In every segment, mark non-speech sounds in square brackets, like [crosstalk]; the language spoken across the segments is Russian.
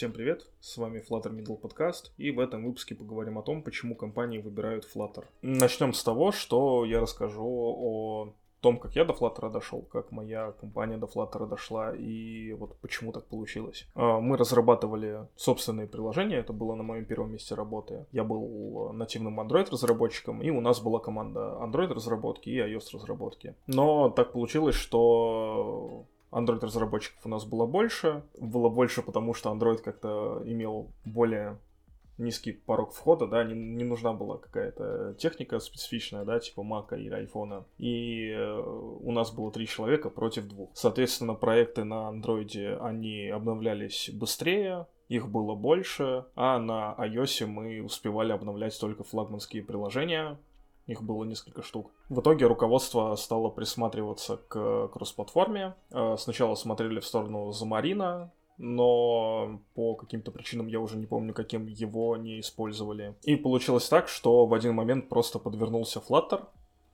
Всем привет, с вами Flutter Middle Podcast, и в этом выпуске поговорим о том, почему компании выбирают Flutter. Начнем с того, что я расскажу о том, как я до Flutter дошел, как моя компания до Flutter дошла и вот почему так получилось. А, мы разрабатывали собственные приложения, это было на моем первом месте работы. Я был нативным Android-разработчиком, и у нас была команда Android-разработки и iOS-разработки. Но так получилось, что Android-разработчиков у нас было больше. Было больше, потому что Android как-то имел более низкий порог входа, да, не, не нужна была какая-то техника специфичная, да, типа Mac или айфона. И э, у нас было три человека против двух. Соответственно, проекты на андроиде, они обновлялись быстрее, их было больше, а на iOS мы успевали обновлять только флагманские приложения, их было несколько штук. В итоге руководство стало присматриваться к кросс-платформе. Э, сначала смотрели в сторону Замарина, но по каким-то причинам я уже не помню, каким его не использовали. И получилось так, что в один момент просто подвернулся Flutter,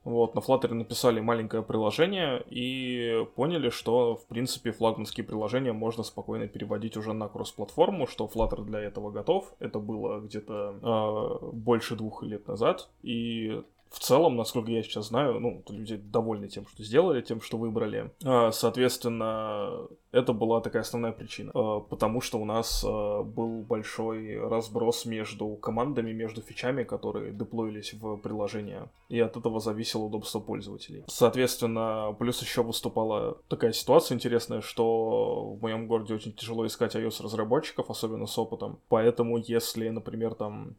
вот, на Flutter написали маленькое приложение и поняли, что, в принципе, флагманские приложения можно спокойно переводить уже на кросс-платформу, что Flutter для этого готов. Это было где-то э, больше двух лет назад. И в целом, насколько я сейчас знаю, ну, люди довольны тем, что сделали, тем, что выбрали. А, соответственно, это была такая основная причина. А, потому что у нас а, был большой разброс между командами, между фичами, которые деплоились в приложение. И от этого зависело удобство пользователей. Соответственно, плюс еще выступала такая ситуация интересная, что в моем городе очень тяжело искать iOS-разработчиков, особенно с опытом. Поэтому, если, например, там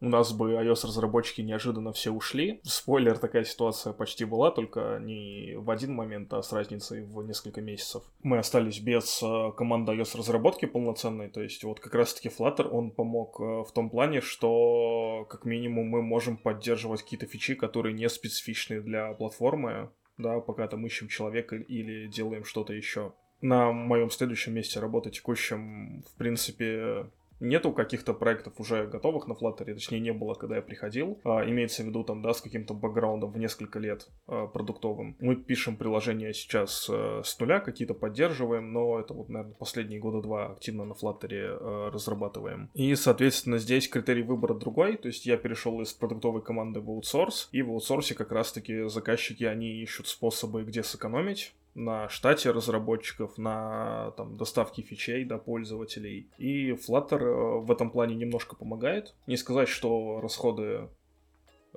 у нас бы iOS-разработчики неожиданно все ушли. Спойлер, такая ситуация почти была, только не в один момент, а с разницей в несколько месяцев. Мы остались без э, команды iOS-разработки полноценной, то есть вот как раз-таки Flutter, он помог э, в том плане, что как минимум мы можем поддерживать какие-то фичи, которые не специфичны для платформы, да, пока там ищем человека или делаем что-то еще. На моем следующем месте работы текущем, в принципе, нету каких-то проектов уже готовых на Flutter, точнее не было, когда я приходил. А, имеется в виду там, да, с каким-то бэкграундом в несколько лет а, продуктовым. Мы пишем приложение сейчас а, с нуля, какие-то поддерживаем, но это вот, наверное, последние года два активно на Flutter а, разрабатываем. И, соответственно, здесь критерий выбора другой, то есть я перешел из продуктовой команды в аутсорс, и в аутсорсе как раз-таки заказчики, они ищут способы, где сэкономить, на штате разработчиков, на там, доставке фичей до пользователей. И Flutter э, в этом плане немножко помогает. Не сказать, что расходы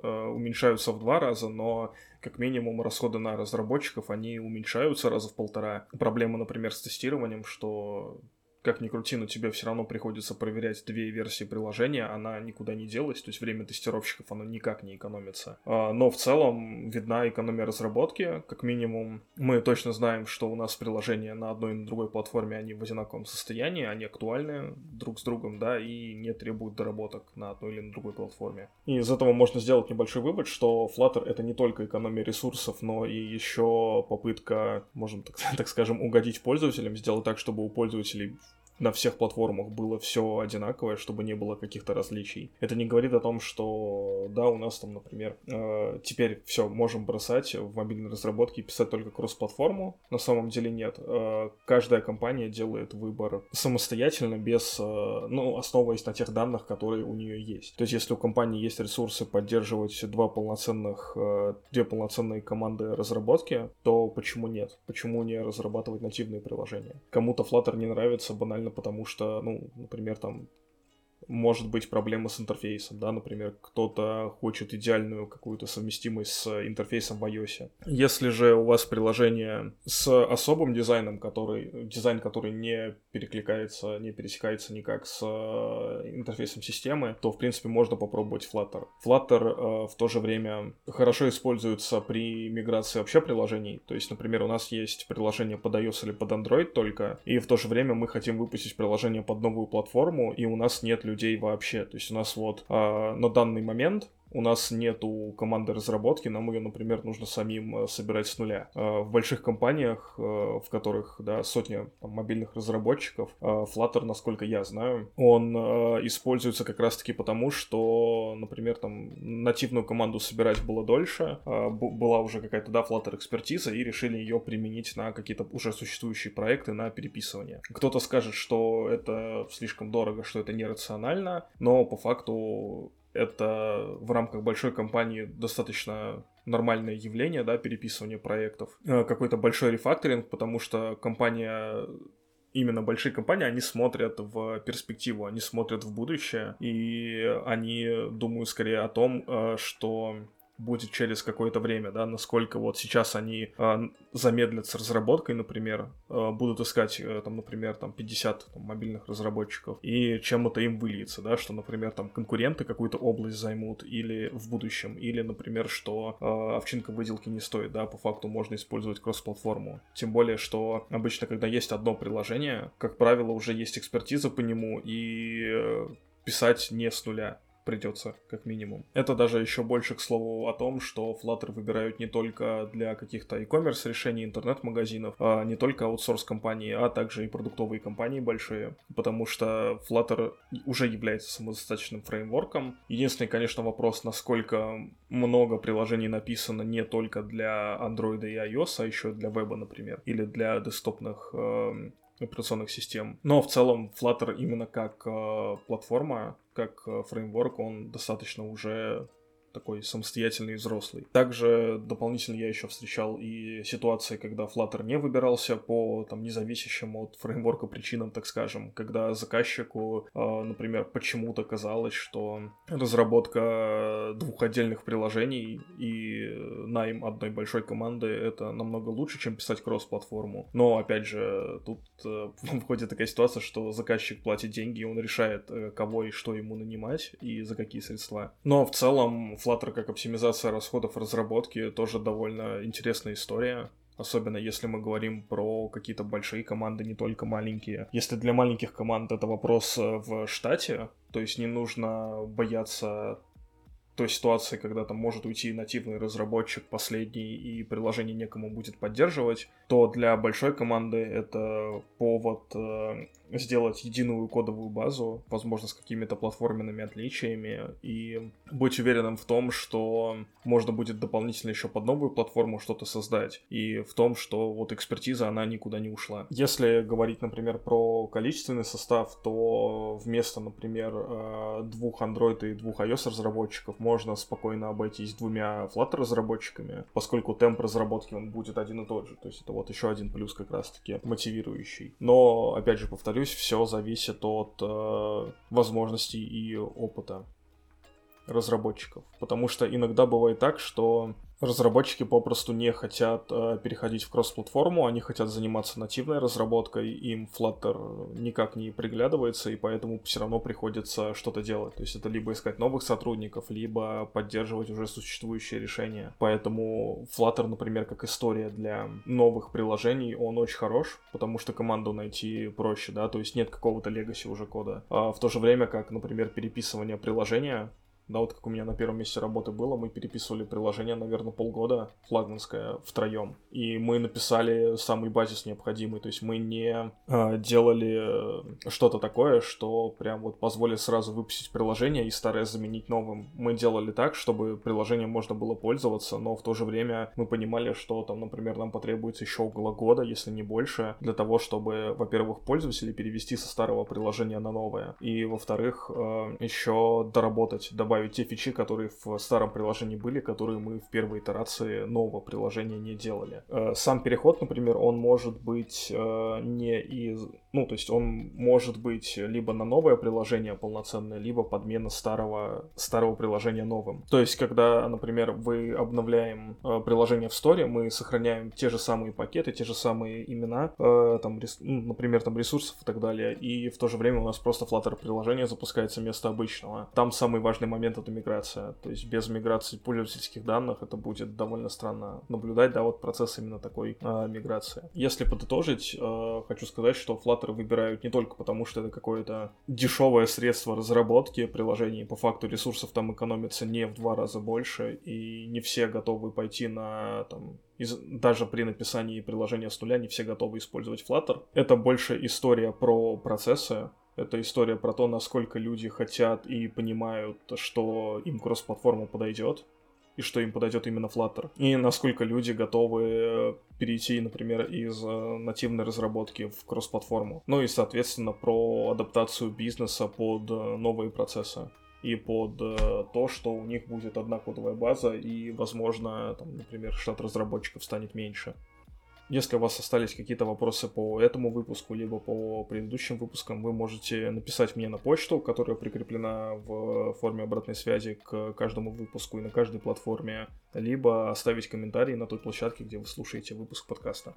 э, уменьшаются в два раза, но как минимум расходы на разработчиков, они уменьшаются раза в полтора. Проблема, например, с тестированием, что как ни крути, но тебе все равно приходится проверять две версии приложения, она никуда не делась, то есть время тестировщиков, оно никак не экономится. А, но в целом видна экономия разработки, как минимум мы точно знаем, что у нас приложения на одной и на другой платформе, они в одинаковом состоянии, они актуальны друг с другом, да, и не требуют доработок на одной или на другой платформе. И из этого можно сделать небольшой вывод, что Flutter это не только экономия ресурсов, но и еще попытка, можем так, [laughs] так скажем, угодить пользователям, сделать так, чтобы у пользователей на всех платформах было все одинаковое, чтобы не было каких-то различий. Это не говорит о том, что да, у нас там, например, э, теперь все можем бросать в мобильной разработке и писать только кросс-платформу. На самом деле нет. Э, каждая компания делает выбор самостоятельно, без, э, ну, основываясь на тех данных, которые у нее есть. То есть, если у компании есть ресурсы поддерживать два полноценных, э, две полноценные команды разработки, то почему нет? Почему не разрабатывать нативные приложения? Кому-то Flutter не нравится банально потому что, ну, например, там может быть проблема с интерфейсом, да, например, кто-то хочет идеальную какую-то совместимость с интерфейсом в iOS. Если же у вас приложение с особым дизайном, который, дизайн, который не перекликается, не пересекается никак с э, интерфейсом системы, то, в принципе, можно попробовать Flutter. Flutter э, в то же время хорошо используется при миграции вообще приложений, то есть, например, у нас есть приложение под iOS или под Android только, и в то же время мы хотим выпустить приложение под новую платформу, и у нас нет людей людей вообще. То есть у нас вот э, на данный момент у нас нету команды разработки, нам ее, например, нужно самим э, собирать с нуля. Э, в больших компаниях, э, в которых, да, сотня там, мобильных разработчиков, Flutter, насколько я знаю, он используется как раз-таки потому, что, например, там нативную команду собирать было дольше, была уже какая-то, да, Flutter экспертиза, и решили ее применить на какие-то уже существующие проекты на переписывание. Кто-то скажет, что это слишком дорого, что это нерационально, но по факту это в рамках большой компании достаточно нормальное явление, да, переписывание проектов. Э, какой-то большой рефакторинг, потому что компания именно большие компании, они смотрят в перспективу, они смотрят в будущее, и они думают скорее о том, э, что будет через какое-то время, да, насколько вот сейчас они э, замедлят с разработкой, например, э, будут искать, э, там, например, там 50 там, мобильных разработчиков, и чем это им выльется, да, что, например, там конкуренты какую-то область займут или в будущем, или, например, что э, овчинка выделки не стоит, да, по факту можно использовать кросс-платформу. Тем более, что обычно, когда есть одно приложение, как правило, уже есть экспертиза по нему, и э, писать не с нуля придется, как минимум. Это даже еще больше, к слову, о том, что Flutter выбирают не только для каких-то e-commerce решений, интернет-магазинов, а не только аутсорс-компании, а также и продуктовые компании большие, потому что Flutter уже является самодостаточным фреймворком. Единственный, конечно, вопрос, насколько много приложений написано не только для Android и iOS, а еще для веба, например, или для десктопных э, операционных систем. Но в целом Flutter именно как э, платформа, как э, фреймворк, он достаточно уже такой самостоятельный взрослый. Также дополнительно я еще встречал и ситуации, когда Flutter не выбирался по там независящим от фреймворка причинам, так скажем, когда заказчику, э, например, почему-то казалось, что разработка двух отдельных приложений и найм одной большой команды это намного лучше, чем писать кросс-платформу. Но опять же, тут э, [laughs] выходит такая ситуация, что заказчик платит деньги, и он решает, э, кого и что ему нанимать и за какие средства. Но в целом Flutter как оптимизация расходов разработки тоже довольно интересная история. Особенно если мы говорим про какие-то большие команды, не только маленькие. Если для маленьких команд это вопрос э, в штате, то есть не нужно бояться той ситуации, когда там может уйти нативный разработчик последний и приложение некому будет поддерживать, то для большой команды это повод э, сделать единую кодовую базу, возможно, с какими-то платформенными отличиями, и быть уверенным в том, что можно будет дополнительно еще под новую платформу что-то создать, и в том, что вот экспертиза, она никуда не ушла. Если говорить, например, про количественный состав, то вместо, например, э, двух Android и двух iOS разработчиков можно спокойно обойтись двумя Flutter разработчиками, поскольку темп разработки он будет один и тот же, то есть это вот еще один плюс как раз-таки мотивирующий. Но, опять же, повторюсь, все зависит от э, возможностей и опыта разработчиков. Потому что иногда бывает так, что разработчики попросту не хотят э, переходить в кросс-платформу, они хотят заниматься нативной разработкой, им Flutter никак не приглядывается, и поэтому все равно приходится что-то делать. То есть это либо искать новых сотрудников, либо поддерживать уже существующие решения. Поэтому Flutter, например, как история для новых приложений, он очень хорош, потому что команду найти проще, да, то есть нет какого-то легаси уже кода. А в то же время, как, например, переписывание приложения, да, вот как у меня на первом месте работы было, мы переписывали приложение, наверное, полгода, флагманское, втроем. И мы написали самый базис необходимый, то есть мы не э, делали что-то такое, что прям вот позволит сразу выпустить приложение и старое заменить новым. Мы делали так, чтобы приложение можно было пользоваться, но в то же время мы понимали, что там, например, нам потребуется еще около года, если не больше, для того, чтобы, во-первых, пользователей перевести со старого приложения на новое, и, во-вторых, э, еще доработать, добавить добавить те фичи, которые в старом приложении были, которые мы в первой итерации нового приложения не делали. Э, сам переход, например, он может быть э, не из... Ну, то есть он может быть либо на новое приложение полноценное, либо подмена старого, старого приложения новым. То есть, когда, например, вы обновляем э, приложение в сторе, мы сохраняем те же самые пакеты, те же самые имена, там, рес... ну, например, там ресурсов и так далее, и в то же время у нас просто Flutter приложение запускается вместо обычного. Там самый важный момент это миграция. То есть без миграции пользовательских данных это будет довольно странно наблюдать, да, вот процесс именно такой э, миграции. Если подытожить, э, хочу сказать, что Flutter Flutter выбирают не только потому, что это какое-то дешевое средство разработки приложений, по факту ресурсов там экономится не в два раза больше, и не все готовы пойти на там, из, даже при написании приложения с нуля не все готовы использовать Flutter. Это больше история про процессы, это история про то, насколько люди хотят и понимают, что им кросс-платформа подойдет, и что им подойдет именно Flutter. И насколько люди готовы э, перейти, например, из э, нативной разработки в кросс-платформу. Ну и, соответственно, про адаптацию бизнеса под э, новые процессы и под то, что у них будет одна кодовая база и, возможно, там, например, штат разработчиков станет меньше. Если у вас остались какие-то вопросы по этому выпуску, либо по предыдущим выпускам, вы можете написать мне на почту, которая прикреплена в форме обратной связи к каждому выпуску и на каждой платформе, либо оставить комментарий на той площадке, где вы слушаете выпуск подкаста.